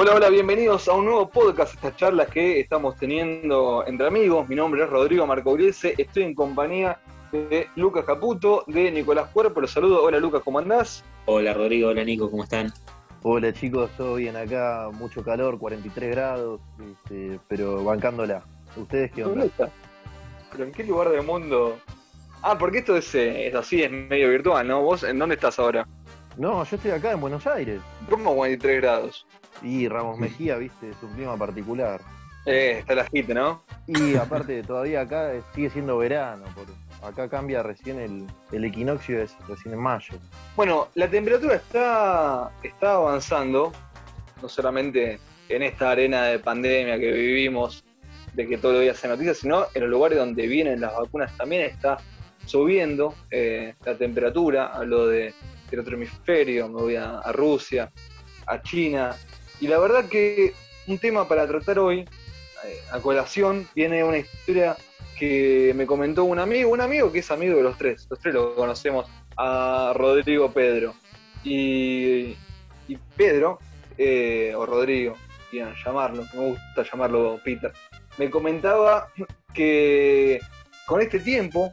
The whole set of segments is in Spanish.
Hola, hola, bienvenidos a un nuevo podcast, estas charlas que estamos teniendo entre amigos. Mi nombre es Rodrigo Marcogliese, estoy en compañía de Lucas Caputo, de Nicolás Cuerpo. Los saludo. Hola Lucas, ¿cómo andás? Hola Rodrigo, hola Nico, ¿cómo están? Hola chicos, todo bien acá, mucho calor, 43 grados, este, pero bancándola. ¿Ustedes qué onda? ¿Pero en qué lugar del mundo? Ah, porque esto es, eh, es así, es medio virtual, ¿no? ¿Vos en dónde estás ahora? No, yo estoy acá en Buenos Aires. ¿Cómo 43 grados? Y Ramos Mejía, viste, su clima particular. Eh, está la gente, ¿no? Y aparte, todavía acá sigue siendo verano, acá cambia recién el, el, equinoccio, es recién en mayo. Bueno, la temperatura está, está avanzando, no solamente en esta arena de pandemia que vivimos, de que todo el día se noticias, sino en los lugares donde vienen las vacunas también está subiendo eh, la temperatura, hablo de, del otro hemisferio, me voy a, Rusia, a China, y la verdad que un tema para tratar hoy, eh, a colación, viene una historia que me comentó un amigo, un amigo que es amigo de los tres, los tres lo conocemos, a Rodrigo Pedro. Y, Pedro, eh, o Rodrigo, quieran llamarlo, me gusta llamarlo Peter, me comentaba que con este tiempo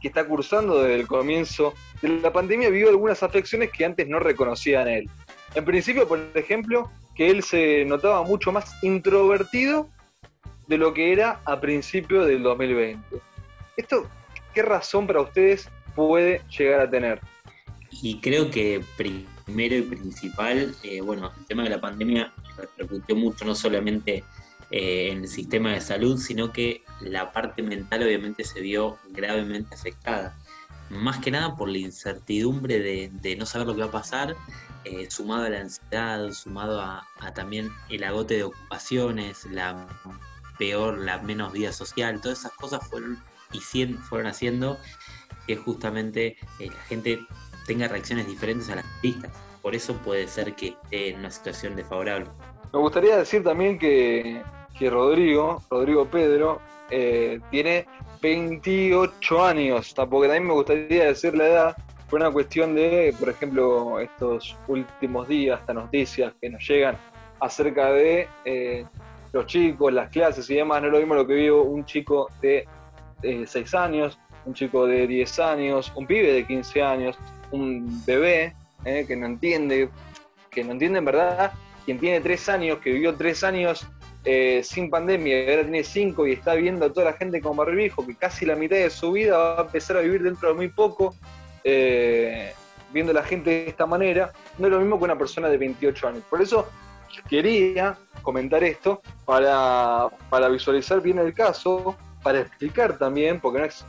que está cursando desde el comienzo de la pandemia vivió algunas afecciones que antes no reconocía en él. En principio, por ejemplo, que él se notaba mucho más introvertido de lo que era a principio del 2020. ¿Esto qué razón para ustedes puede llegar a tener? Y creo que primero y principal, eh, bueno, el tema de la pandemia repercutió mucho no solamente eh, en el sistema de salud, sino que la parte mental obviamente se vio gravemente afectada. Más que nada por la incertidumbre de, no saber lo que va a pasar, eh, sumado a la ansiedad, sumado a, también el agote de ocupaciones, la peor, la menos vida social, todas esas cosas fueron, y fueron haciendo que justamente eh, la gente tenga reacciones diferentes a las pistas. Por eso puede ser que esté en una situación desfavorable. Me gustaría decir también que que Rodrigo, Rodrigo Pedro, eh, tiene 28 años, tampoco también me gustaría decir la edad, fue una cuestión de, por ejemplo, estos últimos días, estas noticias que nos llegan acerca de eh, los chicos, las clases y demás, no es lo mismo lo que vivo un chico de 6 eh, años, un chico de 10 años, un pibe de 15 años, un bebé que no entiende, que no entiende en verdad, quien tiene 3 años, que vivió 3 años eh, sin pandemia, ahora tiene cinco y está viendo a toda la gente con barbijo, que casi la mitad de su vida va a empezar a vivir dentro de muy poco, eh, viendo a la gente de esta manera, no es lo mismo que una persona de 28 años. Por eso quería comentar esto para, para visualizar bien el caso, para explicar también, porque no es,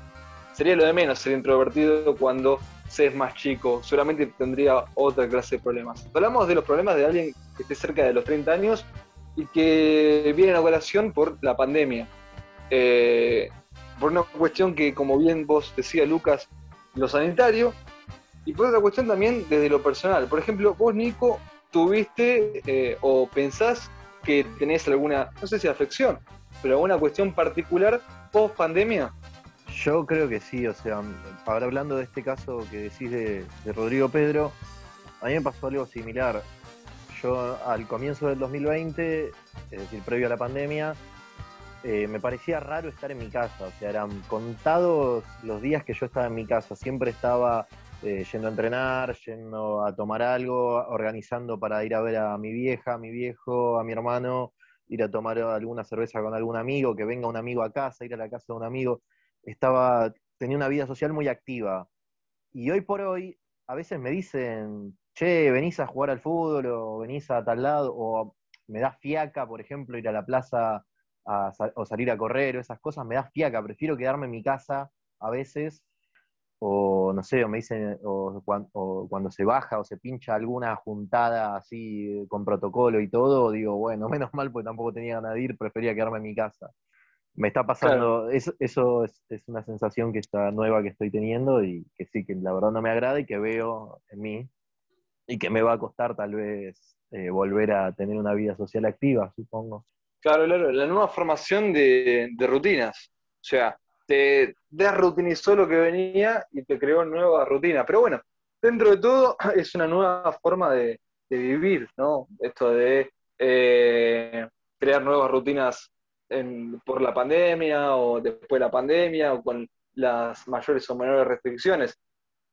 sería lo de menos ser introvertido cuando se es más chico, solamente tendría otra clase de problemas. Hablamos de los problemas de alguien que esté cerca de los 30 años y que viene a colación por la pandemia. Eh, por una cuestión que, como bien vos decías, Lucas, lo sanitario, y por otra cuestión también desde lo personal. Por ejemplo, vos, Nico, tuviste eh, o pensás que tenés alguna, no sé si afección, pero alguna cuestión particular post pandemia. Yo creo que sí, o sea, ahora hablando de este caso que decís de, de Rodrigo Pedro, a mí me pasó algo similar yo al comienzo del 2020, es decir, previo a la pandemia, eh, me parecía raro estar en mi casa. O sea, eran contados los días que yo estaba en mi casa. Siempre estaba eh, yendo a entrenar, yendo a tomar algo, organizando para ir a ver a mi vieja, a mi viejo, a mi hermano, ir a tomar alguna cerveza con algún amigo, que venga un amigo a casa, ir a la casa de un amigo. Estaba, tenía una vida social muy activa. Y hoy por hoy, a veces me dicen, che, venís a jugar al fútbol o venís a tal lado, o me da fiaca, por ejemplo, ir a la plaza o salir a correr o esas cosas, me da fiaca, prefiero quedarme en mi casa a veces, o no sé, o me dicen, o, cuando, se baja o se pincha alguna juntada así con protocolo y todo, digo, bueno, menos mal, porque tampoco tenía ganas de ir, prefería quedarme en mi casa. Me está pasando, eso, eso es, es, una sensación que está nueva que estoy teniendo y que sí, que la verdad no me agrada y que veo en mí, y que me va a costar tal vez eh, volver a tener una vida social activa, supongo. Claro, claro, la nueva formación de, rutinas. O sea, te desrutinizó lo que venía y te creó nueva rutina. Pero bueno, dentro de todo es una nueva forma de, vivir, ¿no? Esto de eh, crear nuevas rutinas por la pandemia o después de la pandemia o con las mayores o menores restricciones.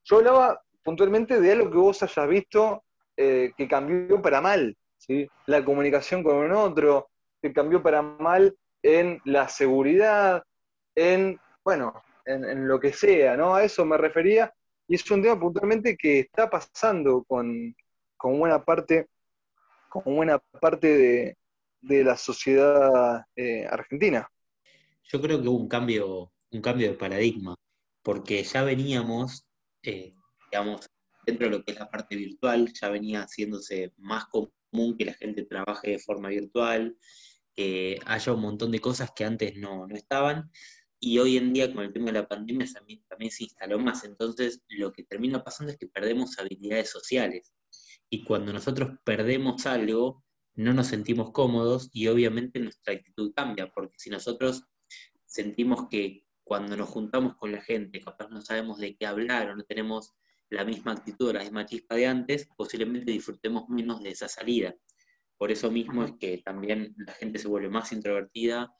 Yo hablaba puntualmente de algo que vos hayas visto eh, que cambió para mal, ¿sí? la comunicación con un otro, que cambió para mal en la seguridad, en, bueno, en, lo que sea, ¿no? A eso me refería, y es un tema puntualmente que está pasando con, buena parte, con buena parte de, la sociedad eh, argentina. Yo creo que hubo un cambio, un cambio de paradigma, porque ya veníamos, eh, digamos, dentro de lo que es la parte virtual, ya venía haciéndose más común que la gente trabaje de forma virtual, que haya un montón de cosas que antes no, estaban, y hoy en día con el tema de la pandemia también, también se instaló más, entonces lo que termina pasando es que perdemos habilidades sociales, y cuando nosotros perdemos algo, no nos sentimos cómodos y obviamente nuestra actitud cambia, porque si nosotros sentimos que cuando nos juntamos con la gente, capaz no sabemos de qué hablar o no tenemos la misma actitud, la misma chispa de antes, posiblemente disfrutemos menos de esa salida. Por eso mismo es que también la gente se vuelve más introvertida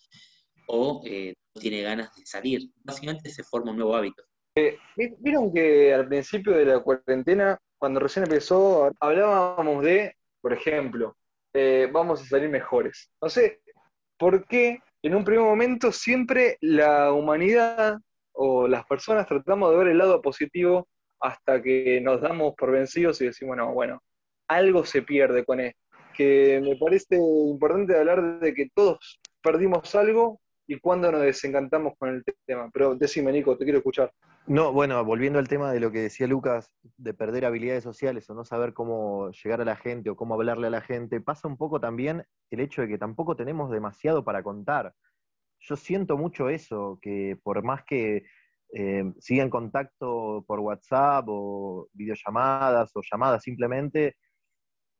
o eh, no tiene ganas de salir. Básicamente se forma un nuevo hábito. Eh, Vieron que al principio de la cuarentena, cuando recién empezó, hablábamos de, por ejemplo, eh, vamos a salir mejores. No sé, ¿por qué en un primer momento siempre la humanidad o las personas tratamos de ver el lado positivo hasta que nos damos por vencidos y decimos, no, bueno, algo se pierde con esto. Que me parece importante hablar de que todos perdimos algo y cuando nos desencantamos con el tema. Pero decime, Nico, te quiero escuchar. No, bueno, volviendo al tema de lo que decía Lucas, de perder habilidades sociales o no saber cómo llegar a la gente o cómo hablarle a la gente, pasa un poco también el hecho de que tampoco tenemos demasiado para contar. Yo siento mucho eso, que por más que eh, siga en contacto por WhatsApp o videollamadas o llamadas simplemente,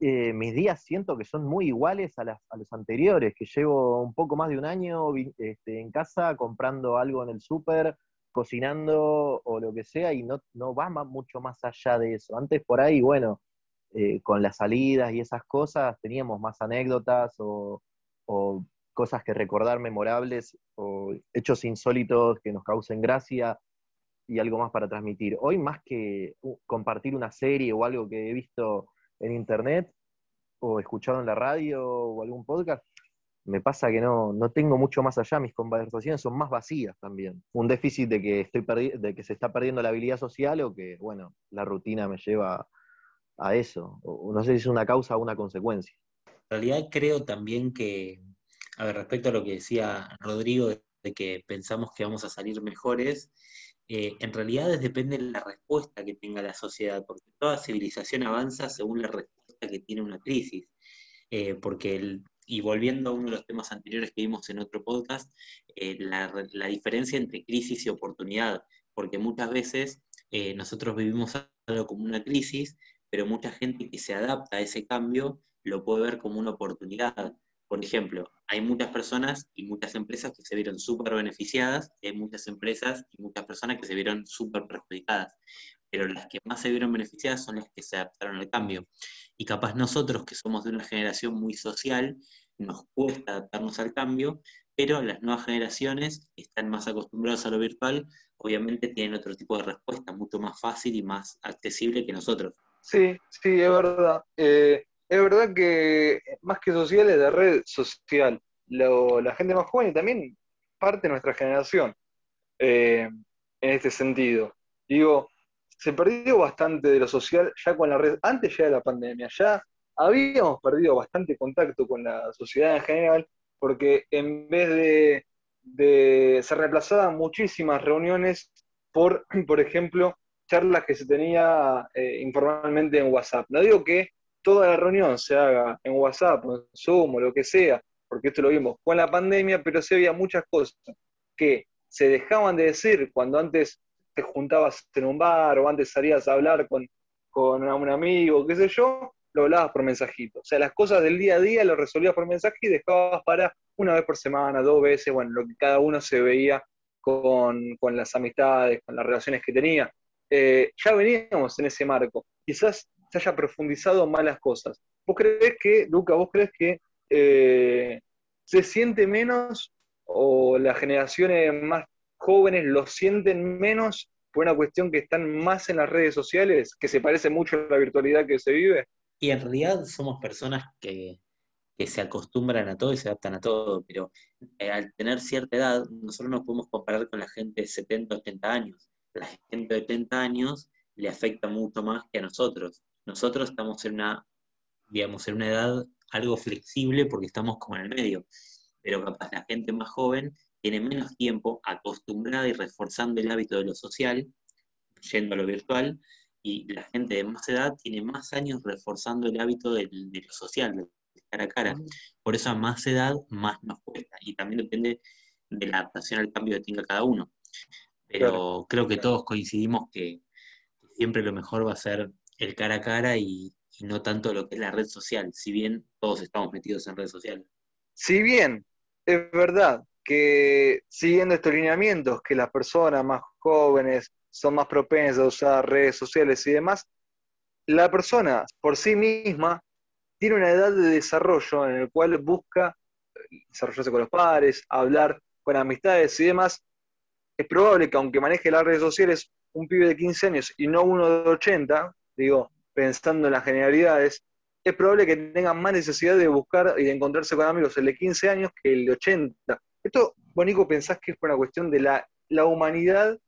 eh, mis días siento que son muy iguales a, los anteriores, que llevo un poco más de un año este, en casa comprando algo en el súper, cocinando o lo que sea, y no, no va mucho más allá de eso. Antes por ahí, bueno, eh, con las salidas y esas cosas teníamos más anécdotas o cosas que recordar memorables o hechos insólitos que nos causen gracia y algo más para transmitir. Hoy más que compartir una serie o algo que he visto en internet o escuchado en la radio o algún podcast, me pasa que no, no tengo mucho más allá, mis conversaciones son más vacías también. Un déficit de que, estoy de que se está perdiendo la habilidad social o que, bueno, la rutina me lleva a eso. O, no sé si es una causa o una consecuencia. En realidad creo también que a ver, respecto a lo que decía Rodrigo, de que pensamos que vamos a salir mejores, eh, en realidad depende de la respuesta que tenga la sociedad, porque toda civilización avanza según la respuesta que tiene una crisis. Eh, porque y volviendo a uno de los temas anteriores que vimos en otro podcast, eh, la, la, diferencia entre crisis y oportunidad, porque muchas veces nosotros vivimos algo como una crisis, pero mucha gente que se adapta a ese cambio lo puede ver como una oportunidad. Por ejemplo, hay muchas personas y muchas empresas que se vieron súper beneficiadas, hay muchas empresas y muchas personas que se vieron súper perjudicadas, pero las que más se vieron beneficiadas son las que se adaptaron al cambio. Y capaz nosotros, que somos de una generación muy social, nos cuesta adaptarnos al cambio, pero las nuevas generaciones que están más acostumbradas a lo virtual, obviamente tienen otro tipo de respuesta, mucho más fácil y más accesible que nosotros. Sí, sí, es verdad. Eh, es verdad que más que social es de red social. la gente más joven y también parte de nuestra generación eh, en este sentido. Digo, se perdió bastante de lo social ya con la red, antes ya de la pandemia, ya habíamos perdido bastante contacto con la sociedad en general, porque en vez de, de se reemplazaban muchísimas reuniones por, por ejemplo, charlas que se tenía eh, informalmente en WhatsApp. No digo que toda la reunión se haga en WhatsApp, en Zoom o lo que sea, porque esto lo vimos con la pandemia, pero se había muchas cosas que se dejaban de decir cuando antes te juntabas en un bar o antes salías a hablar con, con un amigo, qué sé yo, lo hablabas por mensajito. O sea, las cosas del día a día lo resolvías por mensaje y dejabas para una vez por semana, dos veces, bueno, lo que cada uno se veía con, las amistades, con las relaciones que tenía. Eh, ya veníamos en ese marco. Quizás se haya profundizado malas cosas. ¿Vos crees que, Luca, vos crees que eh, se siente menos o las generaciones más jóvenes lo sienten menos por una cuestión que están más en las redes sociales, que se parece mucho a la virtualidad que se vive? Y en realidad somos personas que, se acostumbran a todo y se adaptan a todo, pero eh, al tener cierta edad, nosotros nos podemos comparar con la gente de 70, 80 años. La gente de 80 años le afecta mucho más que a nosotros. Nosotros estamos en una, digamos, en una edad algo flexible porque estamos como en el medio, pero capaz la gente más joven tiene menos tiempo acostumbrada y reforzando el hábito de lo social, yendo a lo virtual, y la gente de más edad tiene más años reforzando el hábito de lo social, de cara a cara. Por eso a más edad más nos cuesta, y también depende de la adaptación al cambio que tenga cada uno. Pero creo que todos coincidimos que, siempre lo mejor va a ser el cara a cara y, no tanto lo que es la red social, si bien todos estamos metidos en red social. Si bien es verdad que siguiendo estos lineamientos, que las personas más jóvenes son más propensas a usar redes sociales y demás, la persona por sí misma tiene una edad de desarrollo en el cual busca desarrollarse con los padres, hablar con amistades y demás. Es probable que aunque maneje las redes sociales un pibe de 15 años y no uno de 80, digo, pensando en las generalidades, es probable que tengan más necesidad de buscar y de encontrarse con amigos el de 15 años que el de 80. Esto, Bonico, pensás que es por una cuestión de la, la humanidad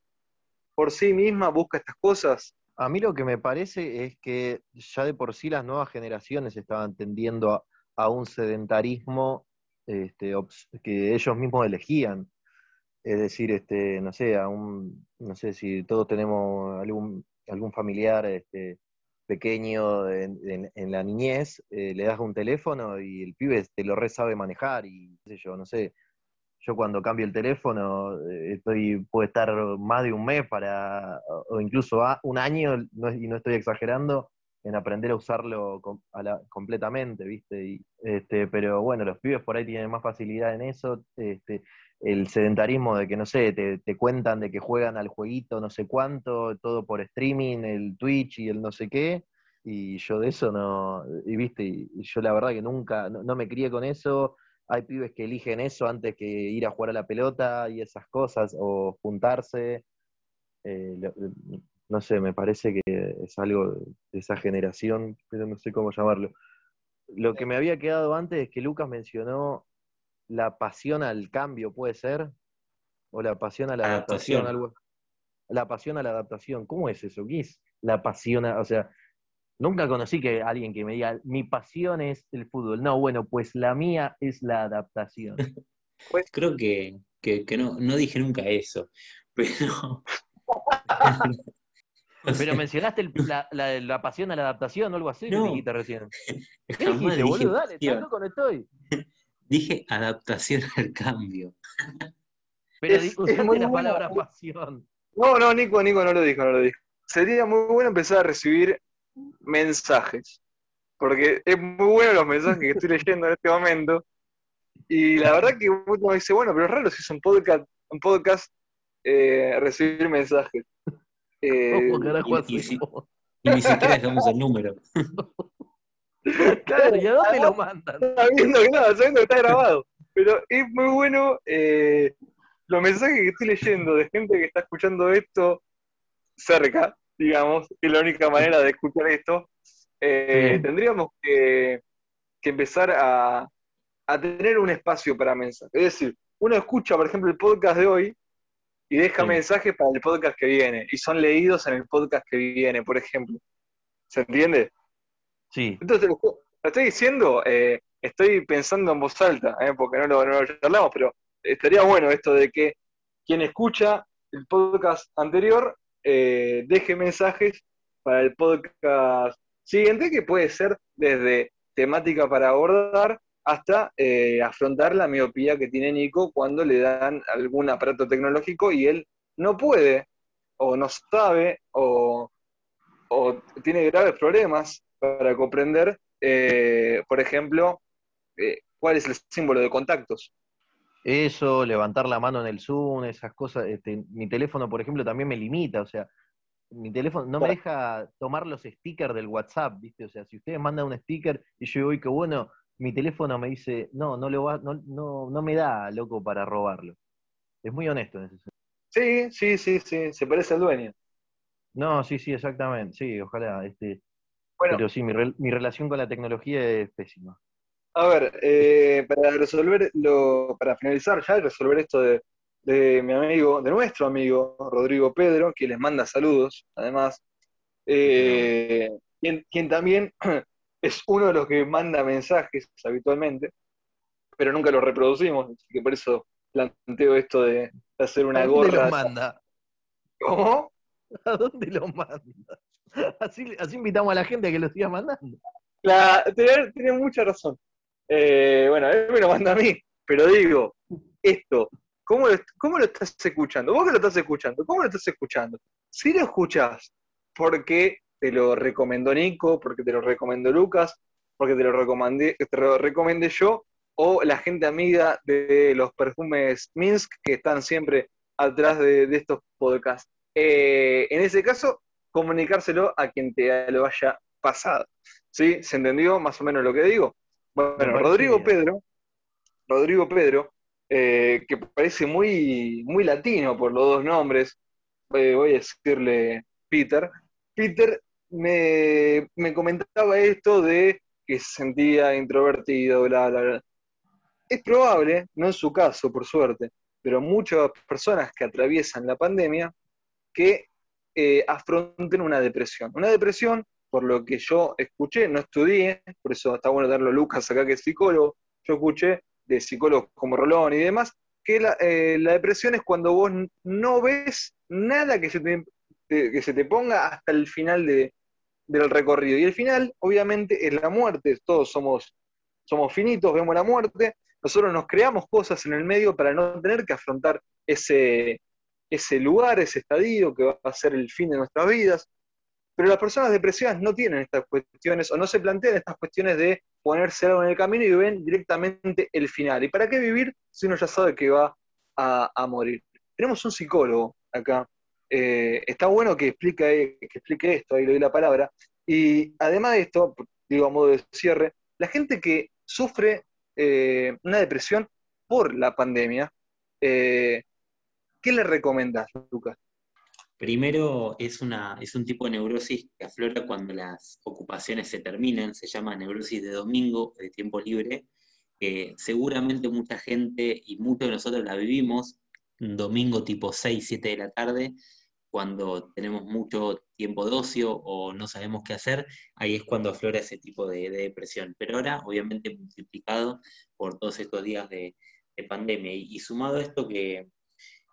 por sí misma busca estas cosas? A mí lo que me parece es que ya de por sí las nuevas generaciones estaban tendiendo a, un sedentarismo este, que ellos mismos elegían. Es decir, este, no sé, a un, no sé si todos tenemos algún, algún familiar este, pequeño en, la niñez, eh, le das un teléfono y el pibe te lo re sabe manejar y qué sé yo, no sé, yo cuando cambio el teléfono eh, estoy puede estar más de un mes para o incluso un año y no estoy exagerando en aprender a usarlo completamente viste este pero bueno los pibes por ahí tienen más facilidad en eso este el sedentarismo de que no sé te, cuentan de que juegan al jueguito no sé cuánto todo por streaming el Twitch y el no sé qué y yo de eso no y viste y yo la verdad que nunca no me crié con eso hay pibes que eligen eso antes que ir a jugar a la pelota y esas cosas, o juntarse. Eh, no sé, me parece que es algo esa generación, pero no sé cómo llamarlo. Lo que me había quedado antes es que Lucas mencionó la pasión al cambio, ¿puede ser? O la pasión a la adaptación, algo. La pasión a la adaptación, ¿cómo es eso? ¿Qué es la pasión? o sea, Nunca conocí que alguien que me diga, mi pasión es el fútbol. No, bueno, pues la mía es la adaptación. Pues creo que, no, no dije nunca eso, pero... Pero mencionaste la, pasión a la adaptación o algo así, no. dijiste recién. ¿Qué dijiste, boludo? Dale, ¿estás loco no estoy? Dije adaptación al cambio. Pero es, usaste la palabra pasión. No, no, Nico, Nico no lo dijo, no lo dijo. Sería muy bueno empezar a recibir mensajes. Porque es muy bueno los mensajes que estoy leyendo en este momento. Y la verdad que uno dice, bueno, pero es raro si es un podcast, un podcast eh, recibir mensajes. Eh, y, ni siquiera dejamos el número. claro, ¿y a dónde lo mandan? Sabiendo que, no, sabiendo que está grabado. Pero es muy bueno eh, los mensajes que estoy leyendo de gente que está escuchando esto cerca digamos, que es la única manera de escuchar esto, eh, tendríamos que, empezar a, tener un espacio para mensajes. Es decir, uno escucha, por ejemplo, el podcast de hoy y deja mensajes para el podcast que viene, y son leídos en el podcast que viene, por ejemplo. ¿Se entiende? Sí. Entonces, lo, estoy diciendo, eh, estoy pensando en voz alta, eh, porque no lo, no lo charlamos, pero estaría bueno esto de que quien escucha el podcast anterior eh, deje mensajes para el podcast siguiente, que puede ser desde temática para abordar hasta eh, afrontar la miopía que tiene Nico cuando le dan algún aparato tecnológico y él no puede, o no sabe, o, tiene graves problemas para comprender, eh, por ejemplo, cuál es el símbolo de contactos. Eso, levantar la mano en el Zoom, esas cosas. Este, mi teléfono, por ejemplo, también me limita, o sea, mi teléfono no me deja tomar los stickers del WhatsApp, ¿viste? O sea, si ustedes mandan un sticker y yo digo, uy, qué bueno, mi teléfono me dice, no, no, lo va, no, no, no me da, loco, para robarlo. Es muy honesto en ese sentido. Sí, sí, sí, sí, se parece al dueño. No, sí, sí, exactamente, sí, ojalá. Este, Bueno. Pero sí, mi, rel- mi relación con la tecnología es pésima. A ver, eh, para resolver lo, para finalizar ya, resolver esto de, de mi amigo, de nuestro amigo Rodrigo Pedro, que les manda saludos, además, eh, quien, quien también es uno de los que manda mensajes habitualmente, pero nunca los reproducimos, así que por eso planteo esto de, hacer una ¿A dónde gorra. los manda? ¿Cómo? ¿A dónde los manda? Así, así invitamos a la gente a que los siga mandando. La, tenés, tenés mucha razón. Eh, bueno, él me lo manda a mí, pero digo, esto, ¿cómo lo, ¿cómo lo estás escuchando? Vos que lo estás escuchando, ¿cómo lo estás escuchando? Si lo escuchás porque te lo recomendó Nico, porque te lo recomendó Lucas, porque te lo recomendé, te lo recomendé yo, o la gente amiga de los perfumes Minsk que están siempre atrás de, de estos podcasts. Eh, en ese caso, comunicárselo a quien te lo haya pasado. ¿Sí? ¿Se entendió más o menos lo que digo? Bueno, Rodrigo. Pedro, Rodrigo Pedro, eh, que parece muy, muy latino por los dos nombres, eh, voy a decirle Peter. Peter me, me comentaba esto de que se sentía introvertido, bla, bla, bla. Es probable, no en su caso, por suerte, pero muchas personas que atraviesan la pandemia que eh, afronten una depresión. Una depresión, por lo que yo escuché, no estudié, por eso está bueno darlo a Lucas acá que es psicólogo, yo escuché de psicólogos como Rolón y demás, que la, eh, depresión es cuando vos no ves nada que se que se te ponga hasta el final de, del recorrido. Y el final, obviamente, es la muerte. Todos somos, somos finitos, vemos la muerte. Nosotros nos creamos cosas en el medio para no tener que afrontar ese, ese lugar, ese estadio que va a ser el fin de nuestras vidas. Pero las personas depresivas no tienen estas cuestiones o no se plantean estas cuestiones de ponerse algo en el camino y ven directamente el final. ¿Y para qué vivir si uno ya sabe que va a, a morir? Tenemos un psicólogo acá. Eh, está bueno que explique, que explique esto, ahí le doy la palabra. Y además de esto, digo a modo de cierre, la gente que sufre eh, una depresión por la pandemia, eh, ¿qué le recomendás, Lucas? Primero, es, un tipo de neurosis que aflora cuando las ocupaciones se terminan, se llama neurosis de domingo, de tiempo libre, que seguramente mucha gente y muchos de nosotros la vivimos, un domingo tipo 6, 7 de la tarde, cuando tenemos mucho tiempo de ocio o no sabemos qué hacer, ahí es cuando aflora ese tipo de, de depresión. Pero ahora, obviamente, multiplicado por todos estos días de, de pandemia. Y, sumado a esto que,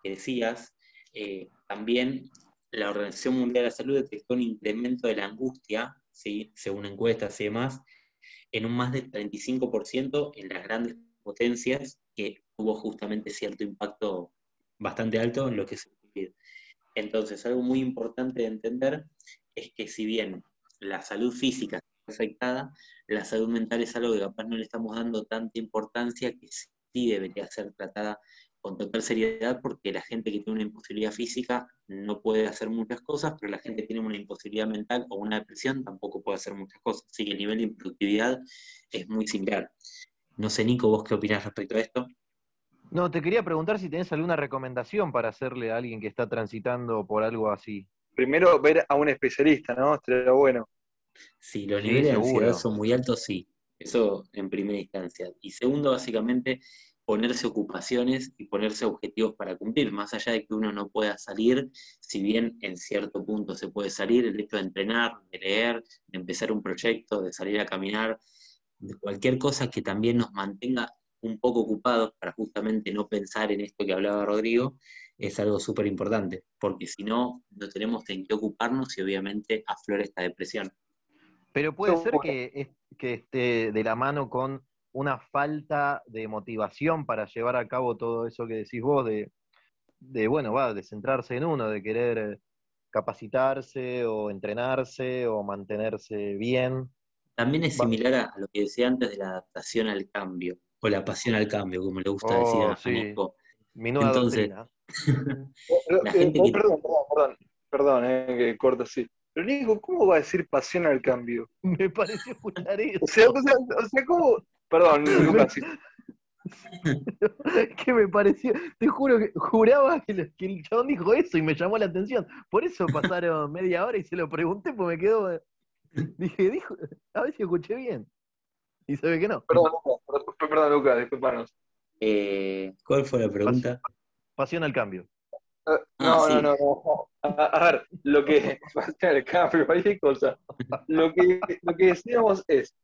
decías, eh, también la Organización Mundial de la Salud detectó un incremento de la angustia, ¿sí? según encuestas y demás, en un más del 35% en las grandes potencias, que tuvo justamente cierto impacto bastante alto en lo que es. Entonces, algo muy importante de entender es que si bien la salud física está afectada, la salud mental es algo que capaz no le estamos dando tanta importancia que sí debería ser tratada con total seriedad porque la gente que tiene una imposibilidad física no puede hacer muchas cosas, pero la gente que tiene una imposibilidad mental o una depresión tampoco puede hacer muchas cosas. Así que el nivel de improductividad es muy similar. No sé, Nico, vos qué opinás respecto a esto. No, te quería preguntar si tenés alguna recomendación para hacerle a alguien que está transitando por algo así. Primero, ver a un especialista, ¿no? Estaría bueno. Si los Sí, niveles de seguro. ansiedad son muy altos, sí. Eso en primera instancia. Y segundo, básicamente, ponerse ocupaciones y ponerse objetivos para cumplir, más allá de que uno no pueda salir, si bien en cierto punto se puede salir, el hecho de entrenar, de leer, de empezar un proyecto, de salir a caminar, de cualquier cosa que también nos mantenga un poco ocupados para justamente no pensar en esto que hablaba Rodrigo, es algo súper importante, porque si no, no tenemos en qué ocuparnos y obviamente aflora esta depresión. Pero puede ser que, es- que esté de la mano con una falta de motivación para llevar a cabo todo eso que decís vos, de, de bueno, va, de centrarse en uno, de querer capacitarse o entrenarse o mantenerse bien. También es similar a lo que decía antes de la adaptación al cambio, o la pasión al cambio, como le gusta Oh, decir a, a sí. Nico. Mi nueva Entonces- doctrina. La Eh, gente eh, que- Perdón, perdón, perdón, perdón, eh, que corto así. Pero Nico, ¿cómo va a decir pasión al cambio? Me pareció escuchar eso. O sea, o sea, o sea, ¿cómo, Perdón, Lucas. que me pareció, te juro que juraba que, el chabón dijo eso y me llamó la atención. Por eso pasaron media hora y se lo pregunté, pues me quedó. Dije, dijo, a ver si escuché bien. Y se ve que no. Perdón, Lucas, perdón, Lucas, disculpanos. Eh, ¿Cuál fue la pregunta? Pasión al cambio. Eh, no, no, no, no, A, ver, lo que. Pasión al cambio, hay cosas. Lo que, lo que decíamos es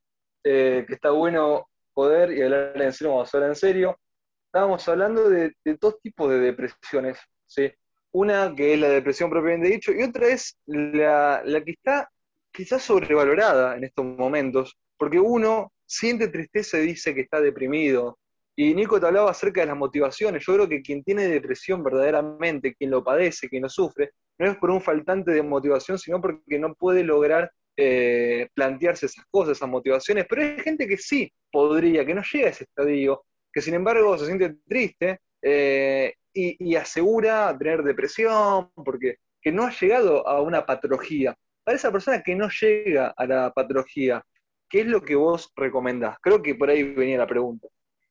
eh, que está bueno poder y hablar en serio, vamos a hablar en serio. Estábamos hablando de, dos tipos de depresiones, ¿sí? Una que es la depresión propiamente dicho y otra es la, la que está quizás sobrevalorada en estos momentos, porque uno siente tristeza y dice que está deprimido. Y Nico te hablaba acerca de las motivaciones. Yo creo que quien tiene depresión verdaderamente, quien lo padece, quien lo sufre, no es por un faltante de motivación, sino porque no puede lograr eh, plantearse esas cosas, esas motivaciones, pero hay gente que sí podría, que no llega a ese estadio, que sin embargo se siente triste eh, y, asegura tener depresión, porque que no ha llegado a una patología. Para esa persona que no llega a la patología, ¿qué es lo que vos recomendás? Creo que por ahí venía la pregunta.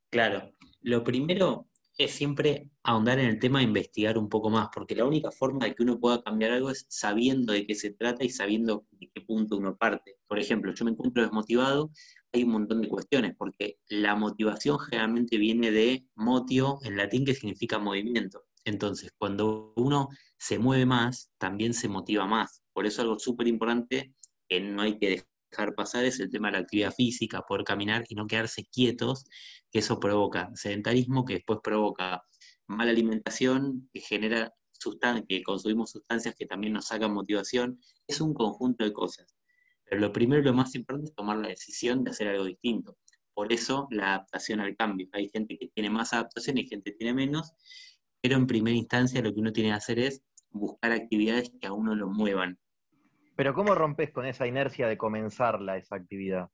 Claro, lo primero es siempre ahondar en el tema e investigar un poco más, porque la única forma de que uno pueda cambiar algo es sabiendo de qué se trata y sabiendo de qué punto uno parte. Por ejemplo, yo me encuentro desmotivado, hay un montón de cuestiones, porque la motivación generalmente viene de motio, en latín, que significa movimiento. Entonces, cuando uno se mueve más, también se motiva más. Por eso algo súper importante que no hay que dejar pasar es el tema de la actividad física, poder caminar y no quedarse quietos, que eso provoca sedentarismo, que después provoca mala alimentación, que genera que consumimos sustancias que también nos sacan motivación, es un conjunto de cosas. Pero lo primero y lo más importante es tomar la decisión de hacer algo distinto. Por eso la adaptación al cambio. Hay gente que tiene más adaptación y gente que tiene menos, pero en primera instancia lo que uno tiene que hacer es buscar actividades que a uno lo muevan. Pero ¿cómo rompes con esa inercia de comenzarla, esa actividad?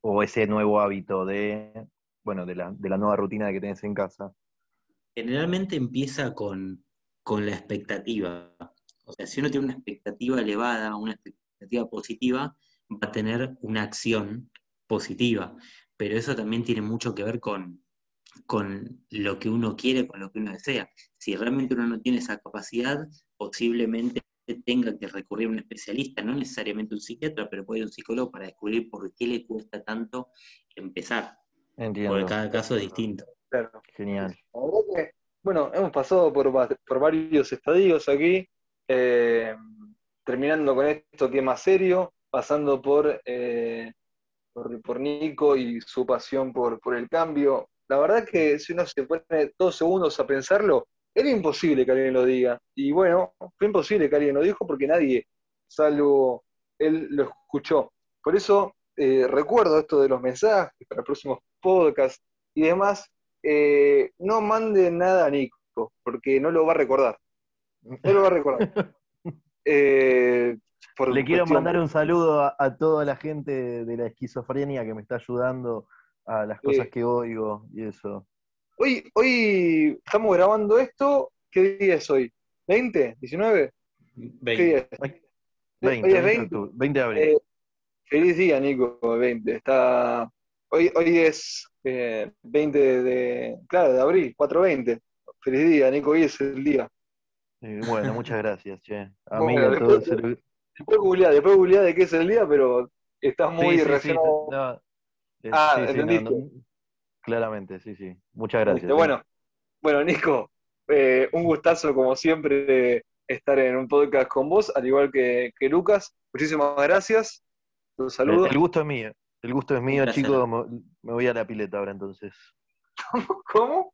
O ese nuevo hábito de, bueno, de la, de la nueva rutina que tenés en casa. Generalmente empieza con, la expectativa. O sea, si uno tiene una expectativa elevada, una expectativa positiva, va a tener una acción positiva. Pero eso también tiene mucho que ver con, con lo que uno quiere, con lo que uno desea. Si realmente uno no tiene esa capacidad, posiblemente tenga que recurrir a un especialista, no necesariamente un psiquiatra, pero puede ir a un psicólogo para descubrir por qué le cuesta tanto empezar. Entiendo. Porque cada caso es distinto. Genial. bueno, hemos pasado por, varios estadios aquí, eh, terminando con esto que es más serio, pasando eh, por, por, Nico y su pasión por, por el cambio. La verdad que si uno se pone dos segundos a pensarlo, era imposible que alguien lo diga. Y bueno, fue imposible que alguien lo dijo porque nadie, salvo él, lo escuchó. Por eso eh, recuerdo esto de los mensajes para próximos podcasts y demás, eh, no mande nada a Nico, porque no lo va a recordar. No lo va a recordar. Eh, Le quiero mandar un saludo a, toda la gente de la esquizofrenia que me está ayudando a las cosas que oigo y eso. Hoy, hoy estamos grabando esto. ¿Qué día es hoy? ¿20? ¿19? 20. ¿Qué día es? 20, hoy es 20, 20 de abril. Eh, feliz día, Nico, 20. Está, hoy, hoy es 20 eh, de, claro, de abril, 4.20. Feliz día, Nico, hoy es el día. bueno, muchas gracias, che. A mí a todos. Después, después googleá, después de qué es el día, pero estás muy sí, relacionado. ah, ¿entendiste? Claramente, sí, sí. Muchas gracias. ¿eh? Bueno, bueno, Nico, eh, un gustazo como siempre estar en un podcast con vos, al igual que, que Lucas. Muchísimas gracias. Un saludo. el gusto es mío. El gusto es mío, chicos. Me, voy a la pileta ahora entonces. ¿Cómo?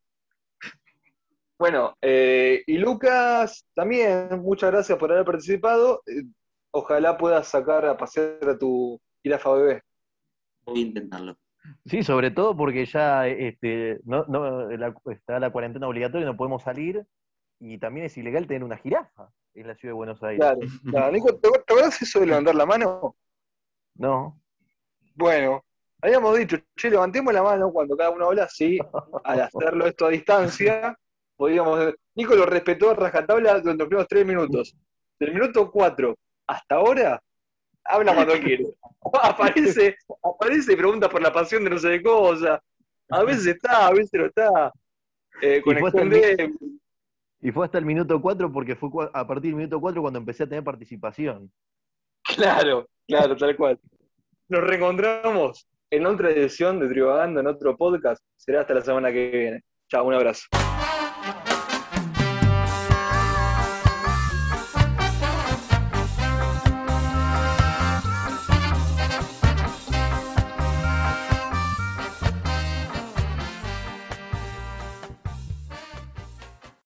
Bueno, eh, y Lucas, también, muchas gracias por haber participado. Eh, ojalá puedas sacar a pasear a tu jirafa bebé. Voy a intentarlo. Sí, sobre todo porque ya este, no, no, está la cuarentena obligatoria, no podemos salir y también es ilegal tener una jirafa en la ciudad de Buenos Aires. Claro, claro. Nico, ¿te acuerdas eso de levantar la mano? No. Bueno, habíamos dicho, che, levantemos la mano cuando cada uno habla así, al hacerlo esto a distancia, podíamos... Nico lo respetó a rajatabla durante los primeros tres minutos. Del minuto cuatro hasta ahora, habla cuando quiere. Aparece, aparece y pregunta por la pasión de no sé de cosa. A veces está, a veces no está. Eh, con Y fue hasta el Escondé, Y fue hasta el minuto 4 porque fue a partir del minuto 4 cuando empecé a tener participación. Claro, claro, tal cual. Nos reencontramos en otra edición de Trivagando, en otro podcast. Será hasta la semana que viene. Chao, un abrazo.